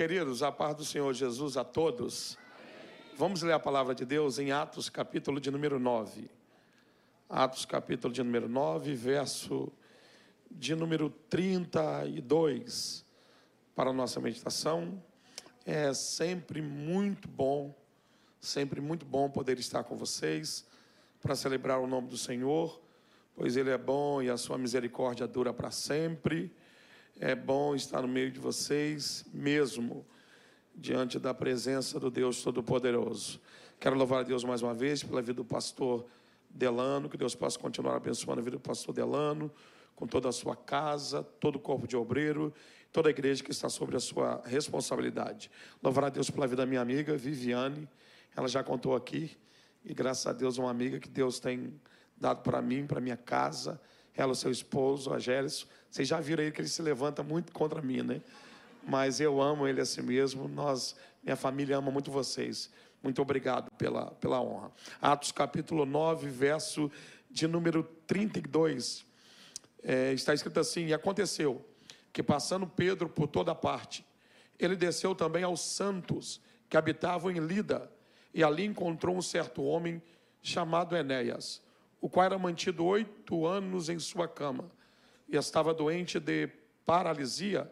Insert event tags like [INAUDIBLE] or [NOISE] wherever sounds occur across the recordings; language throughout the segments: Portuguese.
Queridos, a paz do Senhor Jesus a todos. Vamos ler a palavra de Deus em Atos, capítulo de número 9. Atos, capítulo de número 9, verso de número 32 para a nossa meditação. É sempre muito bom, sempre muito bom poder estar com vocês para celebrar o nome do Senhor, pois Ele é bom e a sua misericórdia dura para sempre. É bom estar no meio de vocês, mesmo diante da presença do Deus Todo-Poderoso. Quero louvar a Deus mais uma vez pela vida do pastor Delano, que Deus possa continuar abençoando a vida do pastor Delano, com toda a sua casa, todo o corpo de obreiro, toda a igreja que está sobre a sua responsabilidade. Louvar a Deus pela vida da minha amiga Viviane, ela já contou aqui, e graças a Deus, uma amiga que Deus tem dado para mim, para minha casa, ela, o seu esposo, a Gélis. Vocês já viram aí que ele se levanta muito contra mim, né? Mas eu amo ele assim mesmo. Nós, minha família ama muito vocês. Muito obrigado pela, pela honra. Atos capítulo 9, verso de número 32. É, está escrito assim: E aconteceu que, passando Pedro por toda parte, ele desceu também aos santos que habitavam em Lida, e ali encontrou um certo homem chamado Enéas o qual era mantido oito anos em sua cama e estava doente de paralisia.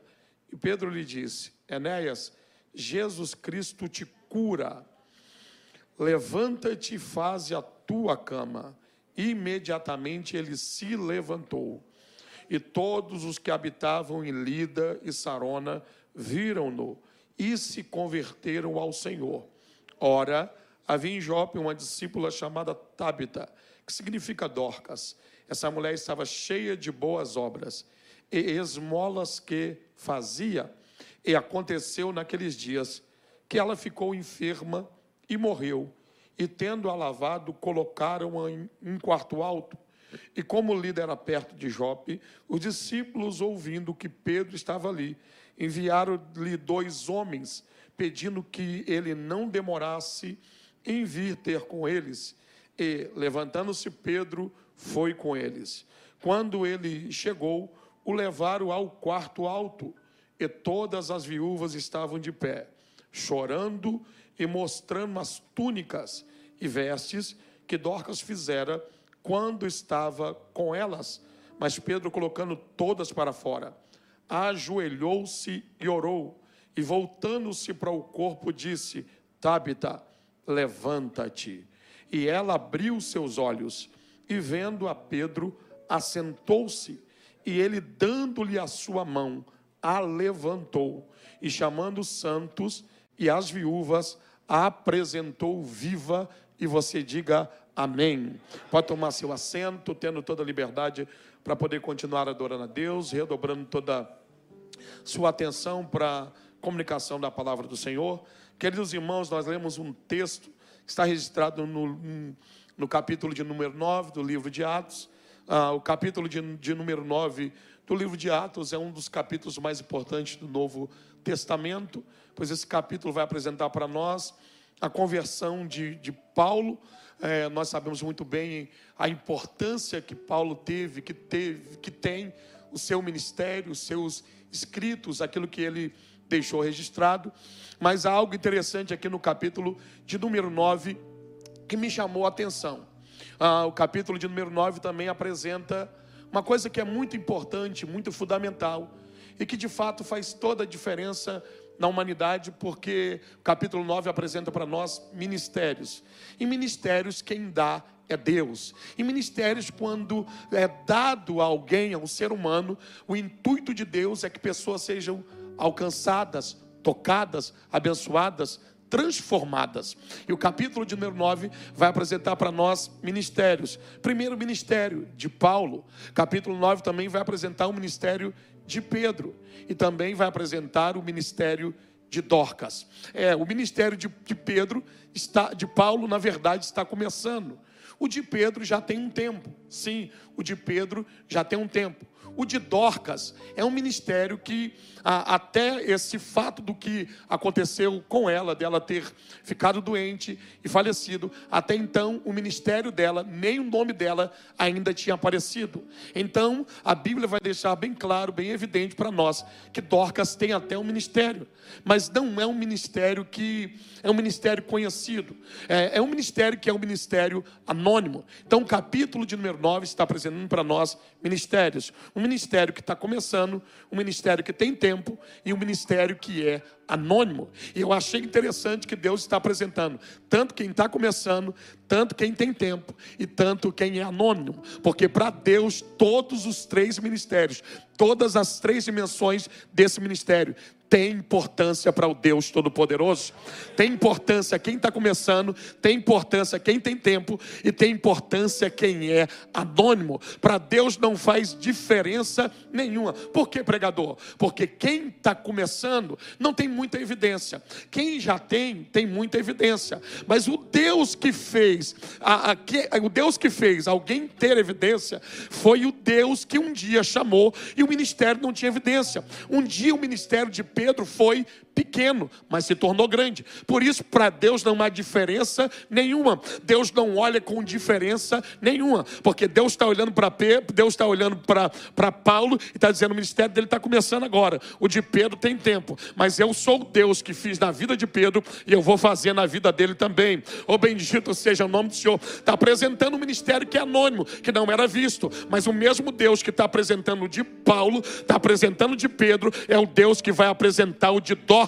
E Pedro lhe disse: Enéas, Jesus Cristo te cura. Levanta-te e faze a tua cama. Imediatamente ele se levantou. E todos os que habitavam em Lida e Sarona viram-no e se converteram ao Senhor. Ora, havia em Jope uma discípula chamada Tabita que significa Dorcas. Essa mulher estava cheia de boas obras e esmolas que fazia. E aconteceu naqueles dias que ela ficou enferma e morreu. E tendo-a lavado, colocaram-a em um quarto alto. E como o líder era perto de Jope, os discípulos, ouvindo que Pedro estava ali, enviaram-lhe dois homens, pedindo que ele não demorasse em vir ter com eles. E, levantando-se Pedro, foi com eles. Quando ele chegou, o levaram ao quarto alto, e todas as viúvas estavam de pé, chorando e mostrando as túnicas e vestes que Dorcas fizera quando estava com elas. Mas Pedro, colocando todas para fora, ajoelhou-se e orou, e voltando-se para o corpo, disse: Tabita, levanta-te. E ela abriu seus olhos e, vendo a Pedro, assentou-se. E ele, dando-lhe a sua mão, a levantou. E chamando os santos e as viúvas, a apresentou viva. E você diga amém. Pode tomar seu assento, tendo toda a liberdade para poder continuar adorando a Deus, redobrando toda sua atenção para a comunicação da palavra do Senhor. Queridos irmãos, nós lemos um texto está registrado no, no capítulo de número 9 do livro de Atos. Ah, o capítulo de, de número 9 do livro de Atos é um dos capítulos mais importantes do Novo Testamento, pois esse capítulo vai apresentar para nós a conversão de, de Paulo. É, nós sabemos muito bem a importância que Paulo teve, que teve, que tem o seu ministério, os seus escritos, aquilo que ele deixou registrado. Mas há algo interessante aqui no capítulo de número 9 que me chamou a atenção. Ah, o capítulo de número 9 também apresenta uma coisa que é muito importante, muito fundamental e que de fato faz toda a diferença na humanidade, porque o capítulo 9 apresenta para nós ministérios. E ministérios quem dá é Deus. E ministérios, quando é dado a alguém, a um ser humano, o intuito de Deus é que pessoas sejam alcançadas, tocadas, abençoadas, transformadas. E o capítulo de número 9 vai apresentar para nós ministérios. Primeiro ministério de Paulo. Capítulo 9 também vai apresentar o ministério de Pedro e também vai apresentar o ministério de Dorcas. É, o ministério de, de Pedro está de Paulo, na verdade, está começando. O de Pedro já tem um tempo. Sim, o de Pedro já tem um tempo. O de Dorcas é um ministério que, a, até esse fato do que aconteceu com ela, dela ter ficado doente e falecido, até então o ministério dela, nem o nome dela ainda tinha aparecido. Então, a Bíblia vai deixar bem claro, bem evidente para nós, que Dorcas tem até um ministério, mas não é um ministério que é um ministério conhecido, é, é um ministério que é um ministério anônimo. Então, o capítulo de número 9 está apresentando para nós ministérios. Um ministério que está começando, um ministério que tem tempo e um ministério que é anônimo. E eu achei interessante que Deus está apresentando tanto quem está começando, tanto quem tem tempo e tanto quem é anônimo. Porque para Deus, todos os três ministérios, todas as três dimensões desse ministério tem importância para o Deus Todo-Poderoso, tem importância quem está começando, tem importância quem tem tempo e tem importância quem é anônimo. Para Deus não faz diferença nenhuma. Por que, pregador? Porque quem está começando não tem muita evidência, quem já tem, tem muita evidência. Mas o Deus que fez, a, a, que, o Deus que fez alguém ter evidência, foi o Deus que um dia chamou e o ministério não tinha evidência. Um dia o ministério de Pedro foi pequeno, mas se tornou grande. Por isso, para Deus não há diferença nenhuma. Deus não olha com diferença nenhuma, porque Deus está olhando para Pedro, Deus está olhando para Paulo e está dizendo: o ministério dele está começando agora. O de Pedro tem tempo, mas eu sou Deus que fiz na vida de Pedro e eu vou fazer na vida dele também. O bendito seja o nome do Senhor. Está apresentando um ministério que é anônimo, que não era visto, mas o mesmo Deus que está apresentando de Paulo, está apresentando de Pedro, é o Deus que vai apresentar o de Dó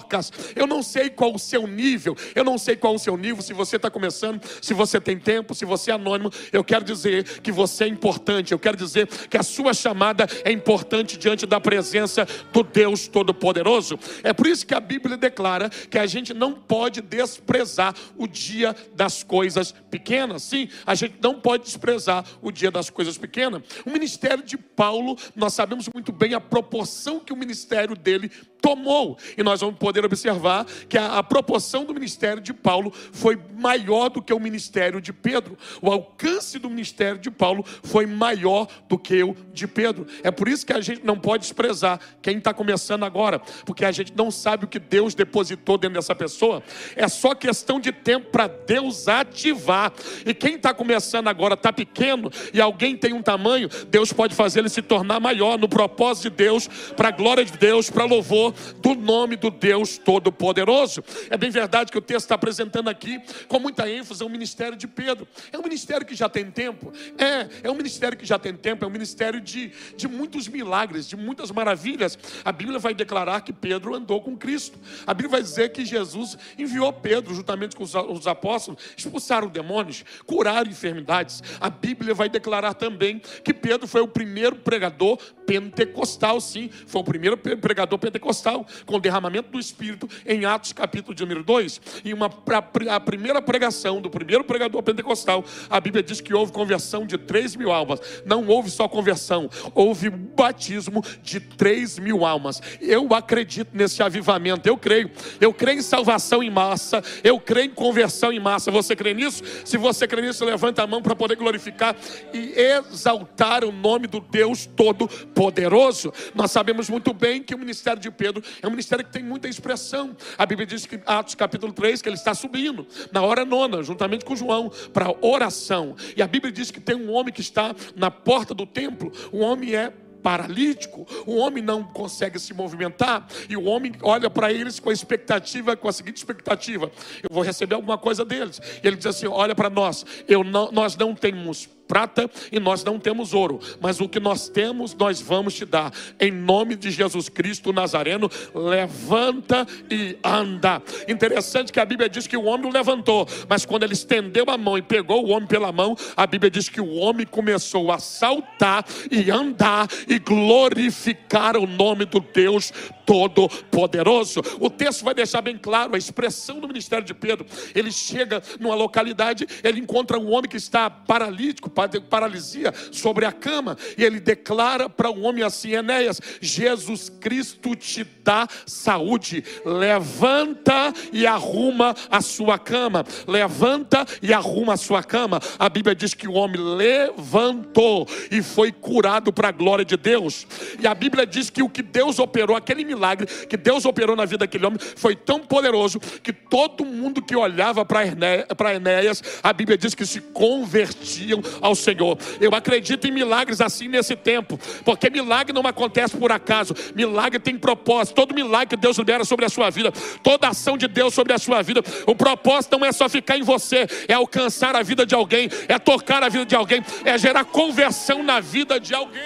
eu não sei qual o seu nível, eu não sei qual o seu nível, se você está começando, se você tem tempo, se você é anônimo. Eu quero dizer que você é importante, eu quero dizer que a sua chamada é importante diante da presença do Deus Todo-Poderoso. É por isso que a Bíblia declara que a gente não pode desprezar o dia das coisas pequenas. Sim, a gente não pode desprezar o dia das coisas pequenas. O ministério de Paulo, nós sabemos muito bem a proporção que o ministério dele tomou. E nós vamos poder observar que a, a, proporção do ministério de Paulo foi maior do que o ministério de Pedro. O alcance do ministério de Paulo foi maior do que o de Pedro. É por isso que a gente não pode desprezar quem está começando agora, porque a gente não sabe o que Deus depositou dentro dessa pessoa. É só questão de tempo para Deus ativar. E quem está começando agora está pequeno e alguém tem um tamanho, Deus pode fazer ele se tornar maior no propósito de Deus, para a glória de Deus, para louvor do nome do Deus Todo-Poderoso. É bem verdade que o texto está apresentando aqui com muita ênfase o ministério de Pedro. É um ministério que já tem tempo? É, é um ministério que já tem tempo, é um ministério de, de muitos milagres, de muitas maravilhas. A Bíblia vai declarar que Pedro andou com Cristo. A Bíblia vai dizer que Jesus enviou Pedro, juntamente com os, os apóstolos, expulsaram demônios, curaram enfermidades. A Bíblia vai declarar também que Pedro foi o primeiro pregador pentecostal, sim, foi o primeiro pregador pentecostal com o derramamento do Espírito, em Atos capítulo de número 2. E uma, a, primeira pregação do primeiro pregador pentecostal, a Bíblia diz que houve conversão de 3 mil almas. Não houve só conversão, houve batismo de 3 mil almas. Eu acredito nesse avivamento, eu creio. Eu creio em salvação em massa, eu creio em conversão em massa. Você crê nisso? Se você crê nisso, levanta a mão para poder glorificar e exaltar o nome do Deus Todo-Poderoso. Nós sabemos muito bem que o ministério de Pedro Pedro, é um ministério que tem muita expressão. A Bíblia diz que Atos capítulo 3, que ele está subindo na hora nona, juntamente com João, para oração. E a Bíblia diz que tem um homem que está na porta do templo. O homem é paralítico, o homem não consegue se movimentar e o homem olha para eles com a expectativa, com a seguinte expectativa: eu vou receber alguma coisa deles. E ele diz assim: olha para nós, eu não, nós não temos prata e nós não temos ouro, mas o que nós temos nós vamos te dar. Em nome de Jesus Cristo Nazareno, levanta e anda. Interessante que a Bíblia diz que o homem o levantou, mas quando ele estendeu a mão e pegou o homem pela mão, a Bíblia diz que o homem começou a saltar e andar e glorificar o nome do Deus Todo-Poderoso. O texto vai deixar bem claro a expressão do ministério de Pedro. Ele chega numa localidade, ele encontra um homem que está paralítico, paralisia sobre a cama. E ele declara para o homem assim: Enéas, Jesus Cristo te dá saúde. Levanta e arruma a sua cama. Levanta e arruma a sua cama. A Bíblia diz que o homem levantou e foi curado para a glória de Deus. E a Bíblia diz que o que Deus operou, aquele milagre que Deus operou na vida daquele homem, foi tão poderoso que todo mundo que olhava para Enéas, a Bíblia diz que se convertiam ao Senhor. Eu acredito em milagres assim nesse tempo, porque milagre não acontece por acaso, milagre tem propósito. Todo milagre que Deus libera sobre a sua vida, toda ação de Deus sobre a sua vida, o propósito não é só ficar em você, é alcançar a vida de alguém, é tocar a vida de alguém, é gerar conversão na vida de alguém.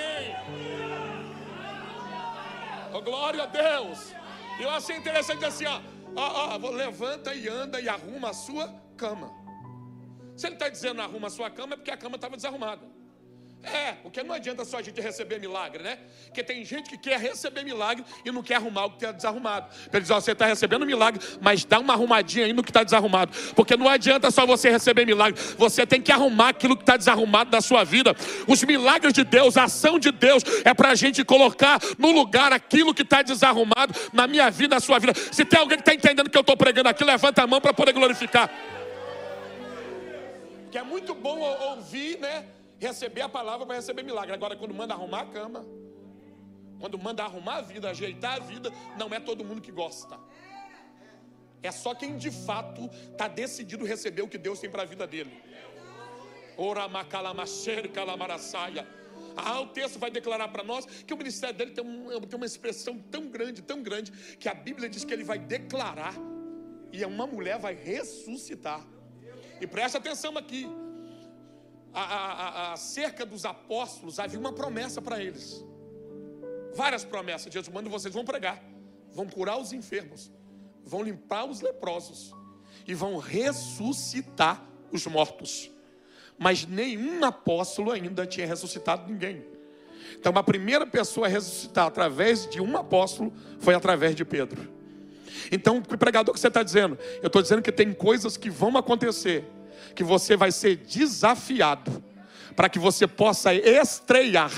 Oh, glória a Deus. Eu achei interessante assim, ó, ó, levanta e anda e arruma a sua cama. Se ele está dizendo arruma a sua cama, é porque a cama estava desarrumada. É, porque não adianta só a gente receber milagre, né? Porque tem gente que quer receber milagre e não quer arrumar o que está desarrumado. Ele diz: ó, você está recebendo milagre, mas dá uma arrumadinha aí no que está desarrumado. Porque não adianta só você receber milagre, você tem que arrumar aquilo que está desarrumado da sua vida. Os milagres de Deus, a ação de Deus, é para a gente colocar no lugar aquilo que está desarrumado na minha vida, na sua vida. Se tem alguém que está entendendo que eu estou pregando aqui, levanta a mão para poder glorificar. Que é muito bom ouvir, né? receber a palavra para receber milagre. Agora, quando manda arrumar a cama, quando manda arrumar a vida, ajeitar a vida, não é todo mundo que gosta. É só quem de fato está decidido receber o que Deus tem para a vida dele. Ora Ah, o texto vai declarar para nós que o ministério dele tem, um, tem uma expressão tão grande, tão grande, que a Bíblia diz que ele vai declarar e uma mulher vai ressuscitar. E preste atenção aqui acerca dos apóstolos, havia uma promessa para eles. Várias promessas. Jesus manda vocês vão pregar, vão curar os enfermos, vão limpar os leprosos e vão ressuscitar os mortos. Mas nenhum apóstolo ainda tinha ressuscitado ninguém. Então, a primeira pessoa a ressuscitar através de um apóstolo foi através de Pedro. Então, o pregador que você está dizendo, eu estou dizendo que tem coisas que vão acontecer que você vai ser desafiado para que você possa estrear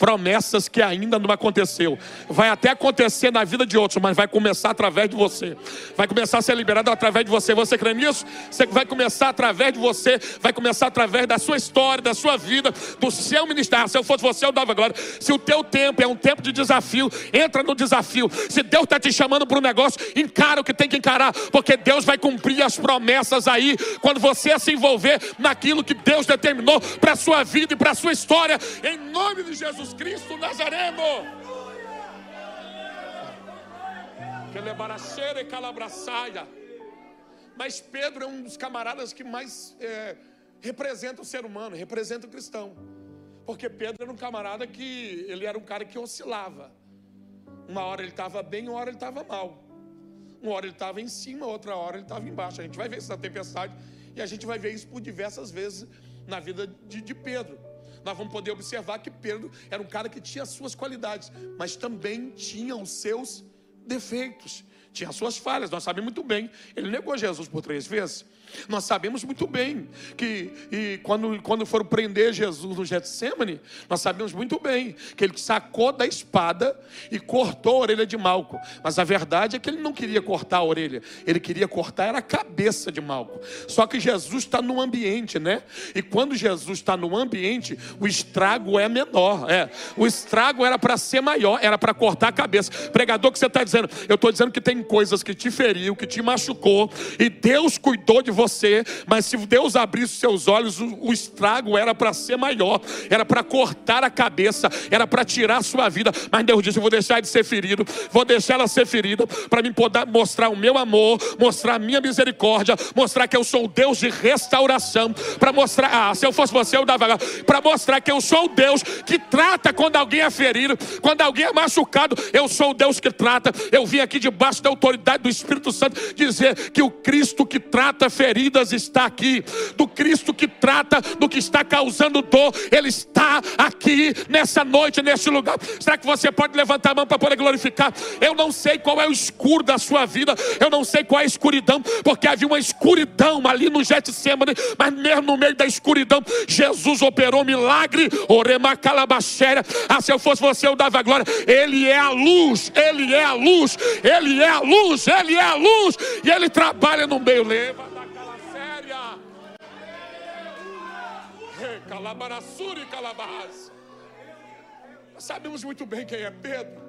promessas que ainda não aconteceu. Vai até acontecer na vida de outros, mas vai começar através de você. Vai começar a ser liberado através de você. Você crê nisso? Você vai começar através de você, vai começar através da sua história, da sua vida, do seu ministério. Se eu fosse você, eu dava glória. Se o teu tempo é um tempo de desafio, entra no desafio. Se Deus está te chamando para um negócio, encara o que tem que encarar, porque Deus vai cumprir as promessas aí quando você se envolver naquilo que Deus determinou para a sua vida e para a sua história, em nome de Jesus Jesus Cristo Nazareno. Que lebaracere calabraçaia. Mas Pedro é um dos camaradas que mais é, representa o ser humano, representa o cristão. Porque Pedro era um camarada que ele era um cara que oscilava. Uma hora ele estava bem, uma hora ele estava mal. Uma hora ele estava em cima, outra hora ele estava embaixo. A gente vai ver isso na tempestade e a gente vai ver isso por diversas vezes na vida de, de Pedro nós vamos poder observar que Pedro era um cara que tinha suas qualidades, mas também tinha os seus defeitos, tinha suas falhas. Nós sabemos muito bem. Ele negou Jesus por três vezes. Nós sabemos muito bem que e quando, quando foram prender Jesus no Getsemane, nós sabemos muito bem que ele sacou da espada e cortou a orelha de Malco. Mas a verdade é que ele não queria cortar a orelha, ele queria cortar era a cabeça de Malco. Só que Jesus está no ambiente, né? E quando Jesus está no ambiente, o estrago é menor. É, o estrago era para ser maior, era para cortar a cabeça. Pregador, que você está dizendo? Eu estou dizendo que tem coisas que te feriu, que te machucou, e Deus cuidou de você, mas se Deus abrisse seus olhos, o, o estrago era para ser maior, era para cortar a cabeça, era para tirar a sua vida. Mas Deus disse: Eu vou deixar de ser ferido, vou deixar ela ser ferida, para me poder mostrar o meu amor, mostrar a minha misericórdia, mostrar que eu sou o Deus de restauração, para mostrar, ah, se eu fosse você, eu dava, para mostrar que eu sou o Deus que trata quando alguém é ferido, quando alguém é machucado, eu sou o Deus que trata. Eu vim aqui debaixo da autoridade do Espírito Santo, dizer que o Cristo que trata feridas está aqui, do Cristo que trata do que está causando dor, Ele está aqui nessa noite, neste lugar. Será que você pode levantar a mão para poder glorificar? Eu não sei qual é o escuro da sua vida, eu não sei qual é a escuridão, porque havia uma escuridão ali no Getsemane, mas mesmo no meio da escuridão, Jesus operou um milagre, orema calabachéria. Ah, se eu fosse você, eu dava glória. Ele é a luz, ele é a luz, ele é a luz, ele é a luz, e ele trabalha no meio. Leva Calabarassuri calabás. Nós sabemos muito bem quem é Pedro.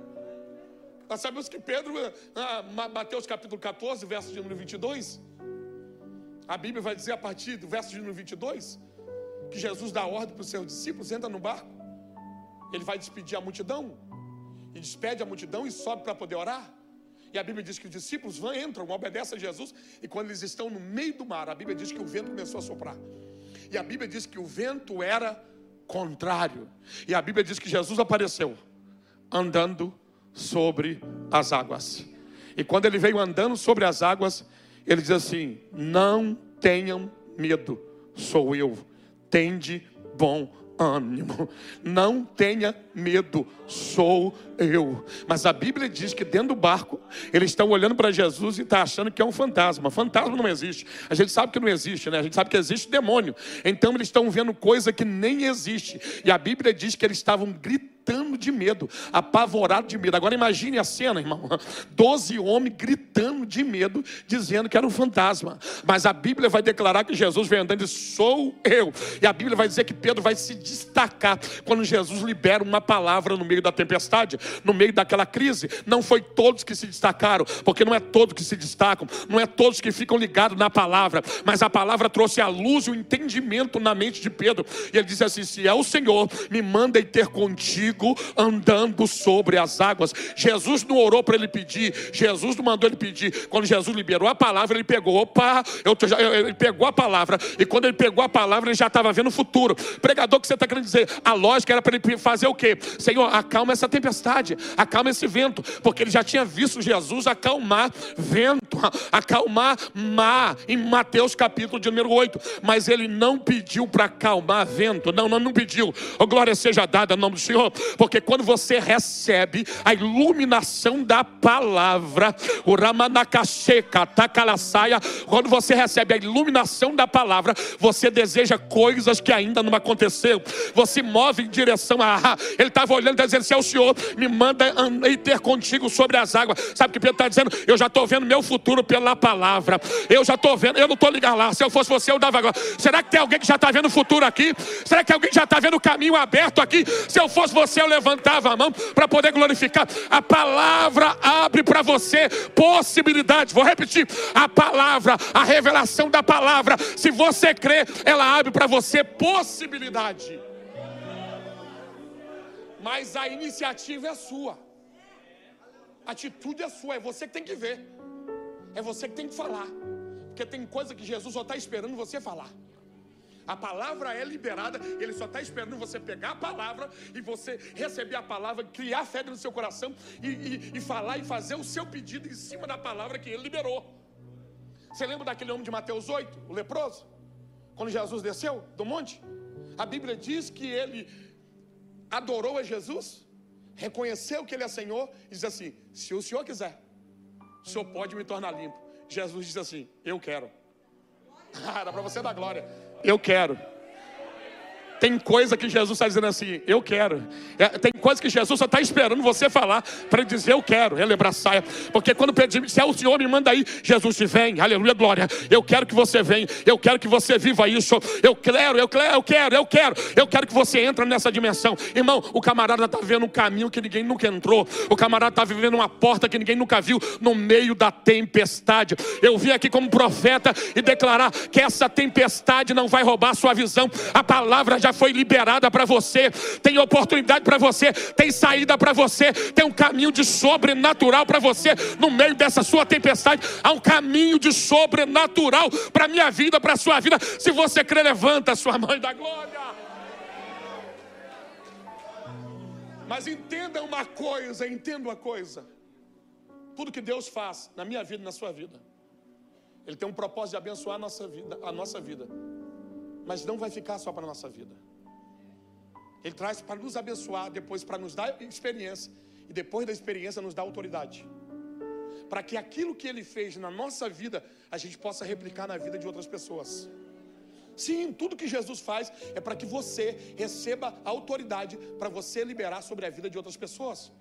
Nós sabemos que Pedro, ah, Mateus capítulo 14, verso de número 22, a Bíblia vai dizer a partir do verso de número 22, que Jesus dá ordem para os seus discípulos, entra no barco, ele vai despedir a multidão, e despede a multidão e sobe para poder orar. E a Bíblia diz que os discípulos vão, entram, obedecem a Jesus, e quando eles estão no meio do mar, a Bíblia diz que o vento começou a soprar. E a Bíblia diz que o vento era contrário. E a Bíblia diz que Jesus apareceu andando sobre as águas. E quando ele veio andando sobre as águas, ele diz assim: Não tenham medo, sou eu, tende bom ânimo, não tenha medo, sou eu. Mas a Bíblia diz que dentro do barco, eles estão olhando para Jesus e estão tá achando que é um fantasma. Fantasma não existe. A gente sabe que não existe, né? A gente sabe que existe demônio. Então eles estão vendo coisa que nem existe. E a Bíblia diz que eles estavam gritando gritando de medo, apavorado de medo. Agora imagine a cena, irmão: [LAUGHS] doze homens gritando de medo, dizendo que era um fantasma. Mas a Bíblia vai declarar que Jesus vem andando e sou eu. E a Bíblia vai dizer que Pedro vai se destacar quando Jesus libera uma palavra no meio da tempestade, no meio daquela crise. Não foi todos que se destacaram, porque não é todos que se destacam, não é todos que ficam ligados na palavra, mas a palavra trouxe a luz e o entendimento na mente de Pedro. E ele disse assim: Se é o Senhor, me manda e ter contigo andando sobre as águas. Jesus não orou para ele pedir, Jesus não mandou ele pedir. Quando Jesus liberou a palavra, ele pegou, opa, eu, ele pegou a palavra, e quando ele pegou a palavra, ele já estava vendo o futuro. Pregador, o que você está querendo dizer? A lógica era para ele fazer o quê? Senhor, acalma essa tempestade, acalma esse vento, porque ele já tinha visto Jesus acalmar vento, [LAUGHS] acalmar mar, em Mateus capítulo de número 8, mas ele não pediu para acalmar vento, não, não, não pediu. Oh, glória seja dada no nome do Senhor, porque quando você recebe a iluminação da palavra, o Ramanakaseca, Takalasaia, quando você recebe a iluminação da palavra, você deseja coisas que ainda não aconteceu. Você move em direção a. Ah, ele estava olhando e dizendo: Se é o Senhor, me manda e ter contigo sobre as águas. Sabe o que Pedro está dizendo? Eu já estou vendo meu futuro pela palavra. Eu já estou vendo, eu não estou ligado lá. Se eu fosse você, eu dava agora. Será que tem alguém que já está vendo o futuro aqui? Será que alguém já está vendo o caminho aberto aqui? Se eu fosse você, eu levantava a mão para poder glorificar. A palavra abre para você possibilidades. Vou repetir: a palavra, a revelação da palavra, se você crê, ela abre para você possibilidade. Mas a iniciativa é sua. A atitude é sua, é você que tem que ver. É você que tem que falar. Porque tem coisa que Jesus só está esperando você falar. A palavra é liberada, ele só está esperando você pegar a palavra e você receber a palavra, criar fé no seu coração e, e, e falar e fazer o seu pedido em cima da palavra que ele liberou. Você lembra daquele homem de Mateus 8, o leproso? Quando Jesus desceu do monte? A Bíblia diz que ele adorou a Jesus, reconheceu que ele é Senhor e diz assim: se o Senhor quiser, o Senhor pode me tornar limpo. Jesus disse assim: Eu quero. [LAUGHS] Ah, era para você dar glória. Eu quero. Tem coisa que Jesus está dizendo assim, eu quero. É, tem coisa que Jesus só está esperando você falar para dizer eu quero, relembrar saia. Porque quando pedir, se é o Senhor me manda aí, Jesus te vem, aleluia, glória. Eu quero que você venha, eu quero que você viva isso. Eu quero, eu quero, eu quero, eu quero. Eu quero que você entre nessa dimensão. Irmão, o camarada está vendo um caminho que ninguém nunca entrou. O camarada está vivendo uma porta que ninguém nunca viu no meio da tempestade. Eu vim aqui como profeta e declarar que essa tempestade não vai roubar a sua visão. A palavra já foi liberada para você, tem oportunidade para você, tem saída para você, tem um caminho de sobrenatural para você no meio dessa sua tempestade. Há um caminho de sobrenatural para minha vida, para sua vida. Se você crê, levanta a sua mãe da glória. Mas entenda uma coisa, entenda uma coisa. Tudo que Deus faz na minha vida e na sua vida, Ele tem um propósito de abençoar a nossa vida, a nossa vida. Mas não vai ficar só para a nossa vida. Ele traz para nos abençoar, depois para nos dar experiência, e depois da experiência nos dar autoridade. Para que aquilo que Ele fez na nossa vida, a gente possa replicar na vida de outras pessoas. Sim, tudo que Jesus faz é para que você receba autoridade para você liberar sobre a vida de outras pessoas.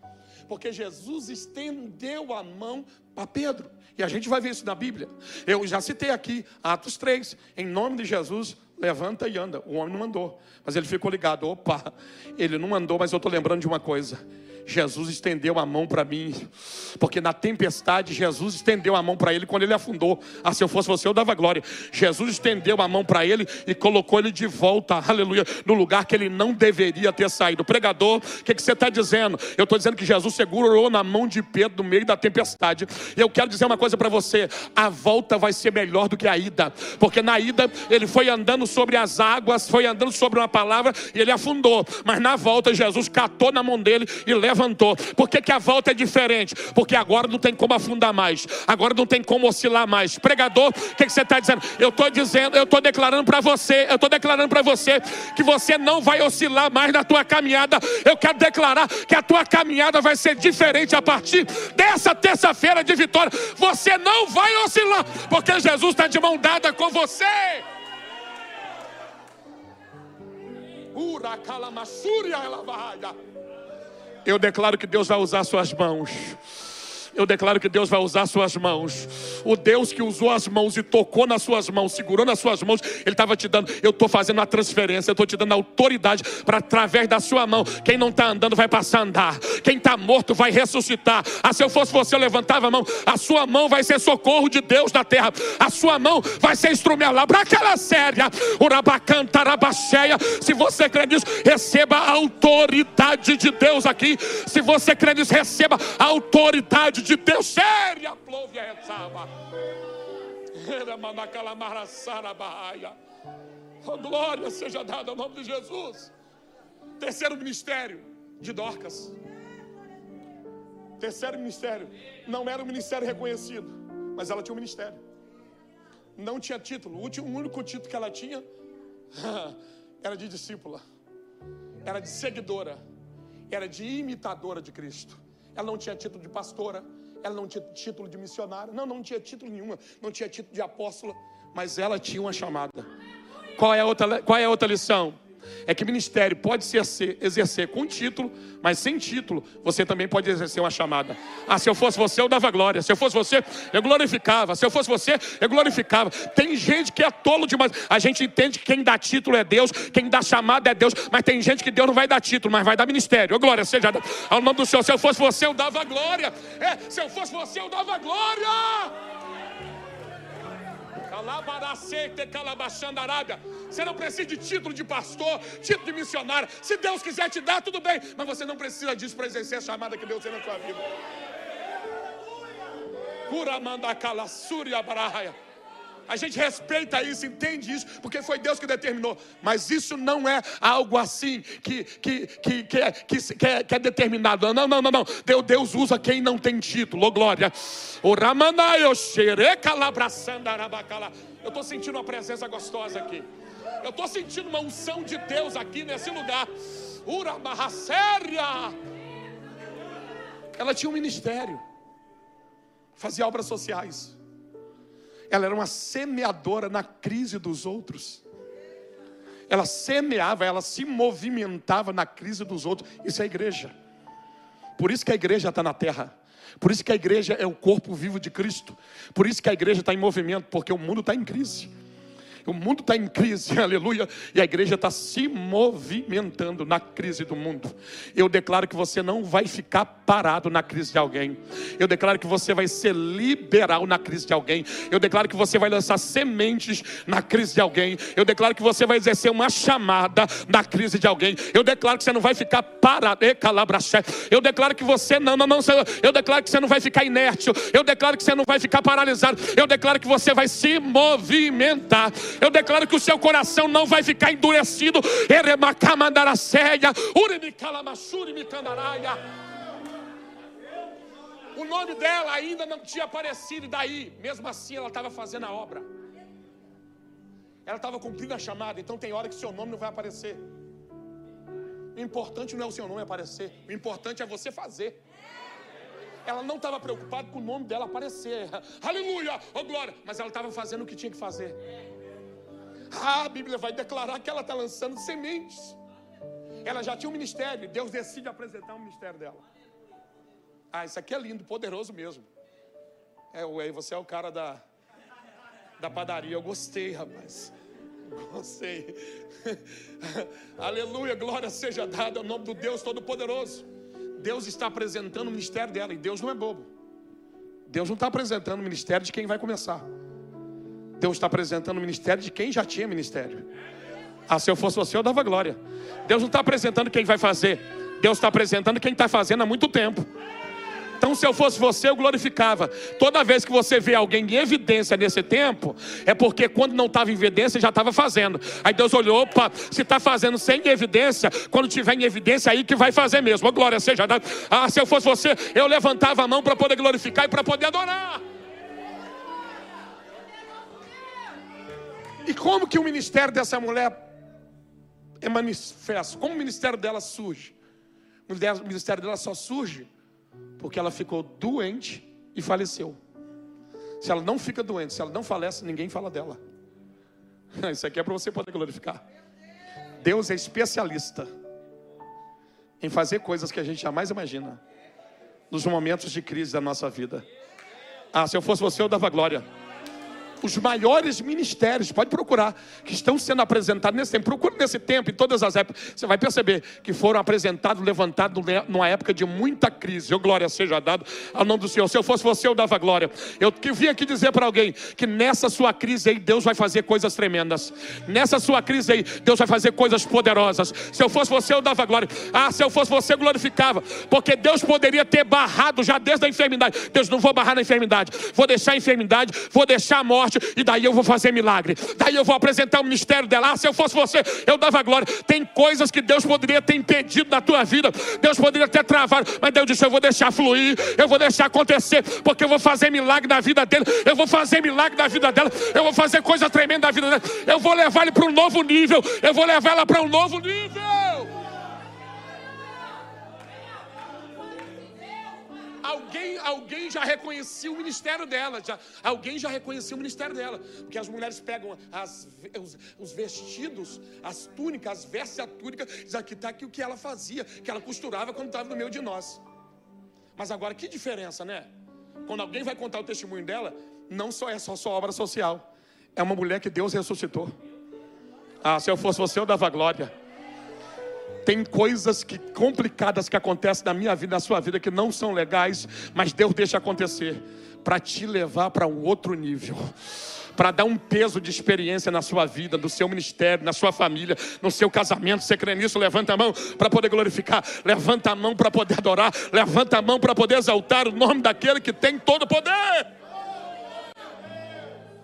Porque Jesus estendeu a mão para Pedro. E a gente vai ver isso na Bíblia. Eu já citei aqui, Atos 3, em nome de Jesus, levanta e anda. O homem não andou, mas ele ficou ligado. Opa, ele não andou, mas eu estou lembrando de uma coisa. Jesus estendeu a mão para mim, porque na tempestade Jesus estendeu a mão para ele quando ele afundou. Ah, se eu fosse você, eu dava glória. Jesus estendeu a mão para ele e colocou ele de volta, aleluia, no lugar que ele não deveria ter saído. Pregador, o que, que você está dizendo? Eu estou dizendo que Jesus segurou na mão de Pedro no meio da tempestade. E eu quero dizer uma coisa para você: a volta vai ser melhor do que a ida, porque na ida ele foi andando sobre as águas, foi andando sobre uma palavra e ele afundou, mas na volta Jesus catou na mão dele e leva levantou. Por que, que a volta é diferente? Porque agora não tem como afundar mais, agora não tem como oscilar mais. Pregador, o que, que você está dizendo? Eu estou dizendo, eu estou declarando para você, eu estou declarando para você que você não vai oscilar mais na tua caminhada. Eu quero declarar que a tua caminhada vai ser diferente a partir dessa terça-feira de vitória. Você não vai oscilar, porque Jesus está de mão dada com você. Ura calamassúria ela vai. Eu declaro que Deus vai usar suas mãos. Eu declaro que Deus vai usar suas mãos. O Deus que usou as mãos e tocou nas suas mãos, segurou nas suas mãos, Ele estava te dando. Eu estou fazendo a transferência, eu estou te dando autoridade para através da sua mão. Quem não está andando vai passar a andar. Quem está morto vai ressuscitar. Ah, se eu fosse você, eu levantava a mão. A sua mão vai ser socorro de Deus na terra. A sua mão vai ser instrumento lá para aquela séria. Urabacanta, arabaxéia. Se você crê nisso, receba a autoridade de Deus aqui. Se você crê nisso, receba a autoridade de Deus séria, plove a retsaba. Oh, glória seja dada ao nome de Jesus. Terceiro ministério de Dorcas. Terceiro ministério. Não era um ministério reconhecido, mas ela tinha um ministério. Não tinha título. O único título que ela tinha [LAUGHS] era de discípula, era de seguidora, era de imitadora de Cristo. Ela não tinha título de pastora, ela não tinha título de missionária, não, não tinha título nenhuma, não tinha título de apóstola, mas ela tinha uma chamada. Qual é a outra, qual é a outra lição? É que ministério pode ser exercer com título, mas sem título, você também pode exercer uma chamada. Ah, se eu fosse você, eu dava glória. Se eu fosse você, eu glorificava. Se eu fosse você, eu glorificava. Tem gente que é tolo demais. A gente entende que quem dá título é Deus, quem dá chamada é Deus, mas tem gente que Deus não vai dar título, mas vai dar ministério. glória seja ao nome do Senhor. Se eu fosse você, eu dava glória. É, se eu fosse você, eu dava glória. Você não precisa de título de pastor, título de missionário. Se Deus quiser te dar, tudo bem. Mas você não precisa disso para exercer a chamada que Deus tem na sua vida. Curamanda calassúria baraia. A gente respeita isso, entende isso, porque foi Deus que determinou. Mas isso não é algo assim que, que, que, que, é, que, que, é, que é determinado. Não, não, não, não. Deus, Deus usa quem não tem título. Oh, glória. Eu estou sentindo uma presença gostosa aqui. Eu estou sentindo uma unção de Deus aqui nesse lugar. Urabarracéria. Ela tinha um ministério. Fazia obras sociais. Ela era uma semeadora na crise dos outros. Ela semeava, ela se movimentava na crise dos outros. Isso é a igreja. Por isso que a igreja está na terra. Por isso que a igreja é o corpo vivo de Cristo. Por isso que a igreja está em movimento, porque o mundo está em crise. O mundo está em crise, [LAUGHS] aleluia, e a igreja está se movimentando na crise do mundo. Eu declaro que você não vai ficar parado na crise de alguém. Eu declaro que você vai ser liberal na crise de alguém. Eu declaro que você vai lançar sementes na crise de alguém. Eu declaro que você vai exercer uma chamada na crise de alguém. Eu declaro que você não vai ficar parado. Eu declaro que você não, não, não. Eu declaro que você não vai ficar inerte. Eu declaro que você não vai ficar paralisado. Eu declaro que você vai se movimentar. Eu declaro que o seu coração não vai ficar endurecido. O nome dela ainda não tinha aparecido, e daí, mesmo assim, ela estava fazendo a obra. Ela estava cumprindo a chamada, então tem hora que seu nome não vai aparecer. O importante não é o seu nome aparecer, o importante é você fazer. Ela não estava preocupada com o nome dela aparecer. [LAUGHS] Aleluia, oh glória. Mas ela estava fazendo o que tinha que fazer. Ah, a Bíblia vai declarar que ela está lançando sementes. Ela já tinha um ministério, Deus decide apresentar o um ministério dela. Ah, isso aqui é lindo, poderoso mesmo. É, aí você é o cara da, da padaria. Eu gostei, rapaz. Gostei. [LAUGHS] Aleluia, glória seja dada ao nome do Deus Todo-Poderoso. Deus está apresentando o ministério dela, e Deus não é bobo. Deus não está apresentando o ministério de quem vai começar. Deus está apresentando o ministério de quem já tinha ministério. Ah, se eu fosse você, eu dava glória. Deus não está apresentando quem vai fazer. Deus está apresentando quem está fazendo há muito tempo. Então, se eu fosse você, eu glorificava. Toda vez que você vê alguém em evidência nesse tempo, é porque quando não estava em evidência, já estava fazendo. Aí Deus olhou, opa, se está fazendo sem evidência, quando tiver em evidência, aí que vai fazer mesmo. A glória seja dada. Ah, se eu fosse você, eu levantava a mão para poder glorificar e para poder adorar. E como que o ministério dessa mulher é manifesto? Como o ministério dela surge? O ministério dela só surge porque ela ficou doente e faleceu. Se ela não fica doente, se ela não falece, ninguém fala dela. [LAUGHS] Isso aqui é para você poder glorificar. Deus é especialista em fazer coisas que a gente jamais imagina nos momentos de crise da nossa vida. Ah, se eu fosse você, eu dava glória os maiores ministérios, pode procurar, que estão sendo apresentados nesse tempo. Procure nesse tempo, em todas as épocas, você vai perceber que foram apresentados, levantados numa época de muita crise. Eu, glória seja dado ao nome do Senhor. Se eu fosse você, eu dava glória. Eu que vim aqui dizer para alguém que nessa sua crise aí, Deus vai fazer coisas tremendas. Nessa sua crise aí, Deus vai fazer coisas poderosas. Se eu fosse você, eu dava glória. Ah, se eu fosse você, eu glorificava. Porque Deus poderia ter barrado já desde a enfermidade. Deus, não vou barrar na enfermidade. Vou deixar a enfermidade, vou deixar a morte morte, e daí eu vou fazer milagre. Daí eu vou apresentar o ministério dela. Ah, se eu fosse você, eu dava glória. Tem coisas que Deus poderia ter impedido na tua vida, Deus poderia ter travado, mas Deus disse: Eu vou deixar fluir, eu vou deixar acontecer, porque eu vou fazer milagre na vida dele, eu vou fazer milagre na vida dela, eu vou fazer coisa tremenda na vida dela, eu vou levar ele para um novo nível, eu vou levar ela para um novo nível. Alguém, alguém já reconhecia o ministério dela, já, alguém já reconhecia o ministério dela, porque as mulheres pegam as, os, os, vestidos, as túnicas, as vestes e a túnica, diz aqui está aqui o que ela fazia, que ela costurava quando estava no meio de nós. Mas agora que diferença, né? Quando alguém vai contar o testemunho dela, não só é só sua obra social, é uma mulher que Deus ressuscitou. Ah, se eu fosse você, eu dava glória. Tem coisas que complicadas que acontecem na minha vida, na sua vida, que não são legais, mas Deus deixa acontecer para te levar para um outro nível para dar um peso de experiência na sua vida, no seu ministério, na sua família, no seu casamento. Você crê nisso? Levanta a mão para poder glorificar, levanta a mão para poder adorar, levanta a mão para poder exaltar o nome daquele que tem todo o poder.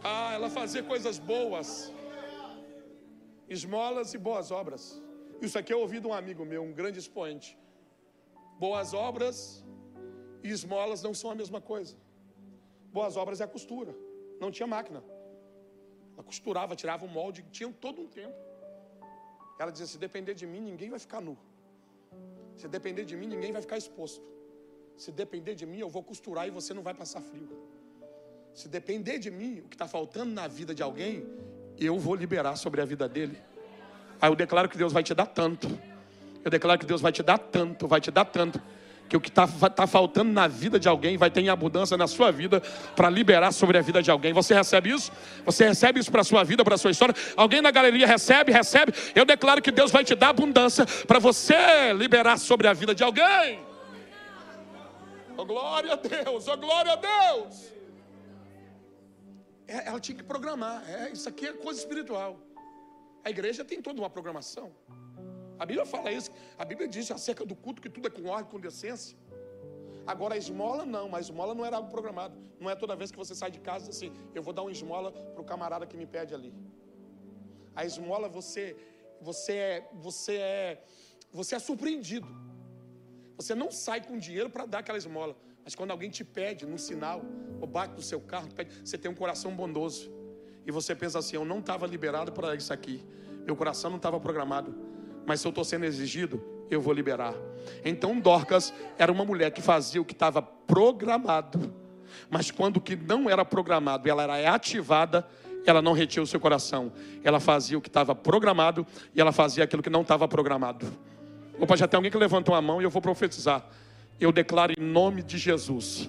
Ah, ela fazia coisas boas, esmolas e boas obras. Isso aqui eu ouvi de um amigo meu, um grande expoente. Boas obras e esmolas não são a mesma coisa. Boas obras é a costura. Não tinha máquina. Ela costurava, tirava o molde, tinha todo um tempo. Ela dizia: se depender de mim, ninguém vai ficar nu. Se depender de mim, ninguém vai ficar exposto. Se depender de mim, eu vou costurar e você não vai passar frio. Se depender de mim, o que está faltando na vida de alguém, eu vou liberar sobre a vida dele. Aí eu declaro que Deus vai te dar tanto. Eu declaro que Deus vai te dar tanto, vai te dar tanto. Que o que está tá faltando na vida de alguém vai ter em abundância na sua vida para liberar sobre a vida de alguém. Você recebe isso? Você recebe isso para a sua vida, para a sua história? Alguém na galeria recebe? Recebe? Eu declaro que Deus vai te dar abundância para você liberar sobre a vida de alguém. Oh, glória a Deus, oh, glória a Deus. É, ela tinha que programar. É, isso aqui é coisa espiritual. A igreja tem toda uma programação. A Bíblia fala isso. A Bíblia diz acerca do culto que tudo é com ordem, com decência. Agora a esmola não, mas esmola não era algo programado. Não é toda vez que você sai de casa assim, eu vou dar uma esmola para o camarada que me pede ali. A esmola você, você é, você é, você é surpreendido. Você não sai com dinheiro para dar aquela esmola. Mas quando alguém te pede no sinal, ou bate no seu carro, pede, você tem um coração bondoso. E você pensa assim: eu não estava liberado para isso aqui. Meu coração não estava programado. Mas se eu estou sendo exigido, eu vou liberar. Então Dorcas era uma mulher que fazia o que estava programado. Mas quando o que não era programado, ela era ativada, ela não retia o seu coração. Ela fazia o que estava programado e ela fazia aquilo que não estava programado. Opa, já tem alguém que levantou a mão e eu vou profetizar. Eu declaro em nome de Jesus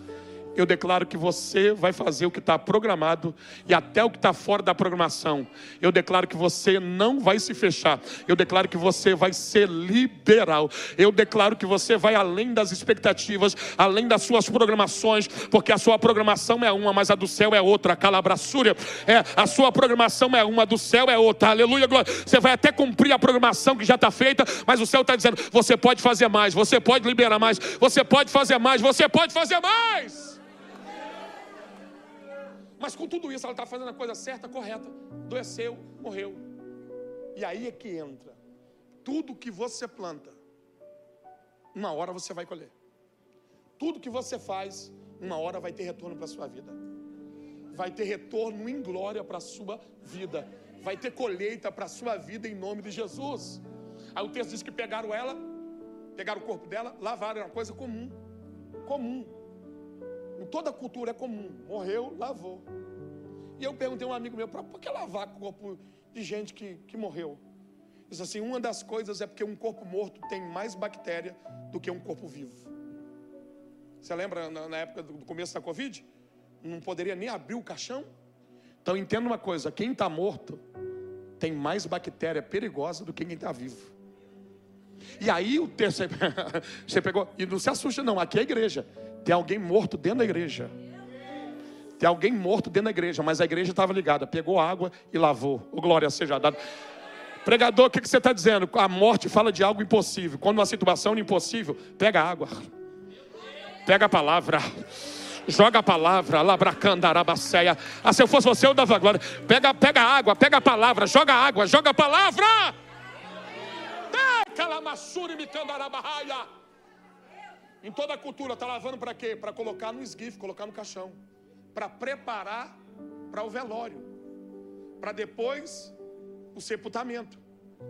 eu declaro que você vai fazer o que está programado e até o que está fora da programação. Eu declaro que você não vai se fechar. Eu declaro que você vai ser liberal. Eu declaro que você vai além das expectativas, além das suas programações, porque a sua programação é uma, mas a do céu é outra. Calabraçúria. É, a sua programação é uma, a do céu é outra. Aleluia, glória. Você vai até cumprir a programação que já está feita, mas o céu está dizendo: você pode fazer mais, você pode liberar mais, você pode fazer mais, você pode fazer mais. Mas com tudo isso, ela está fazendo a coisa certa, correta. Doeceu, morreu. E aí é que entra. Tudo que você planta, uma hora você vai colher. Tudo que você faz, uma hora vai ter retorno para a sua vida. Vai ter retorno em glória para a sua vida. Vai ter colheita para a sua vida em nome de Jesus. Aí o texto diz que pegaram ela, pegaram o corpo dela, lavaram, era uma coisa comum. Comum. Em toda cultura é comum. Morreu, lavou. E eu perguntei a um amigo meu, por que lavar corpo de gente que, que morreu? Disse assim, uma das coisas é porque um corpo morto tem mais bactéria do que um corpo vivo. Você lembra na, na época do começo da Covid? Não poderia nem abrir o caixão? Então entenda uma coisa, quem está morto tem mais bactéria perigosa do que quem está vivo. E aí o terceiro, [LAUGHS] você pegou, e não se assusta não, aqui é a igreja. Tem alguém morto dentro da igreja. Tem alguém morto dentro da igreja, mas a igreja estava ligada, pegou água e lavou. O glória seja dada. Pregador, o que, que você está dizendo? A morte fala de algo impossível. Quando uma situação é impossível, pega água, pega a palavra, joga a palavra, labracandarabacéia. Ah, se eu fosse você, eu dava glória. Pega, pega a água, pega a palavra, joga a água, joga a palavra. Calamassuri me candarabarraia. Em toda a cultura, está lavando para quê? Para colocar no esguife, colocar no caixão. Para preparar para o velório. Para depois o sepultamento.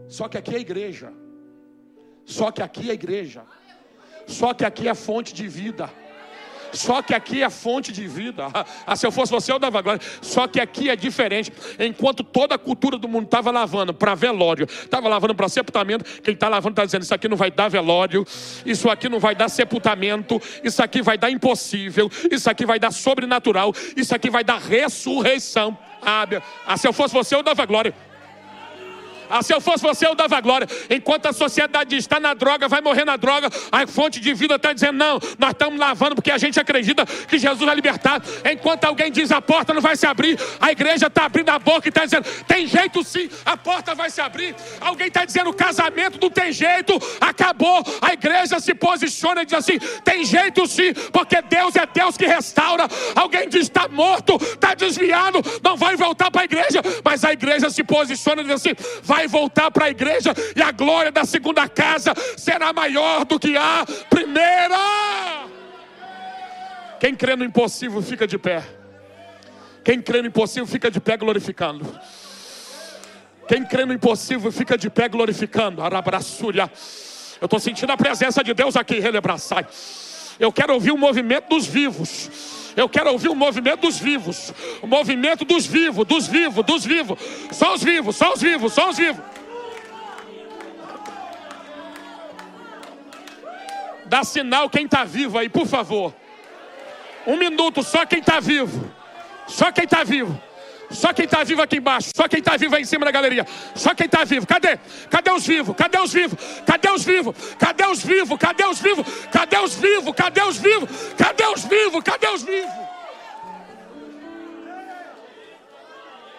Só que aqui é igreja. Só que aqui é igreja. Só que aqui é fonte de vida. Só que aqui é fonte de vida. [LAUGHS] Ah, se eu fosse você, eu dava glória. Só que aqui é diferente. Enquanto toda a cultura do mundo estava lavando para velório, estava lavando para sepultamento, quem está lavando está dizendo: Isso aqui não vai dar velório, isso aqui não vai dar sepultamento, isso aqui vai dar impossível, isso aqui vai dar sobrenatural, isso aqui vai dar ressurreição. Ah, ah se eu fosse você, eu dava glória. Ah, se eu fosse você, eu dava glória. Enquanto a sociedade está na droga, vai morrer na droga, a fonte de vida está dizendo: não, nós estamos lavando porque a gente acredita que Jesus vai libertar. Enquanto alguém diz a porta não vai se abrir, a igreja está abrindo a boca e está dizendo: tem jeito sim, a porta vai se abrir. Alguém está dizendo: casamento não tem jeito, acabou. A igreja se posiciona e diz assim: tem jeito sim, porque Deus é Deus que restaura. Alguém diz: está morto, está desviado, não vai voltar para a igreja, mas a igreja se posiciona e diz assim: vai vai voltar para a igreja e a glória da segunda casa será maior do que a primeira. Quem crê no impossível fica de pé. Quem crê no impossível fica de pé glorificando. Quem crê no impossível fica de pé glorificando. Arabraçúria. Eu estou sentindo a presença de Deus aqui, relebraçai. Eu quero ouvir o movimento dos vivos. Eu quero ouvir o movimento dos vivos. O movimento dos vivos, dos vivos, dos vivos. Só os vivos, só os vivos, só os vivos. Dá sinal quem está vivo aí, por favor. Um minuto, só quem está vivo. Só quem está vivo. Só quem está vivo aqui embaixo. Só quem está vivo aí em cima da galeria. Só quem está vivo. Cadê? Cadê os vivos? Cadê os vivos? Cadê os vivos? Cadê os vivos? Cadê os vivos? Cadê os vivos? Cadê os vivos? Cadê os vivos? Cadê os vivos?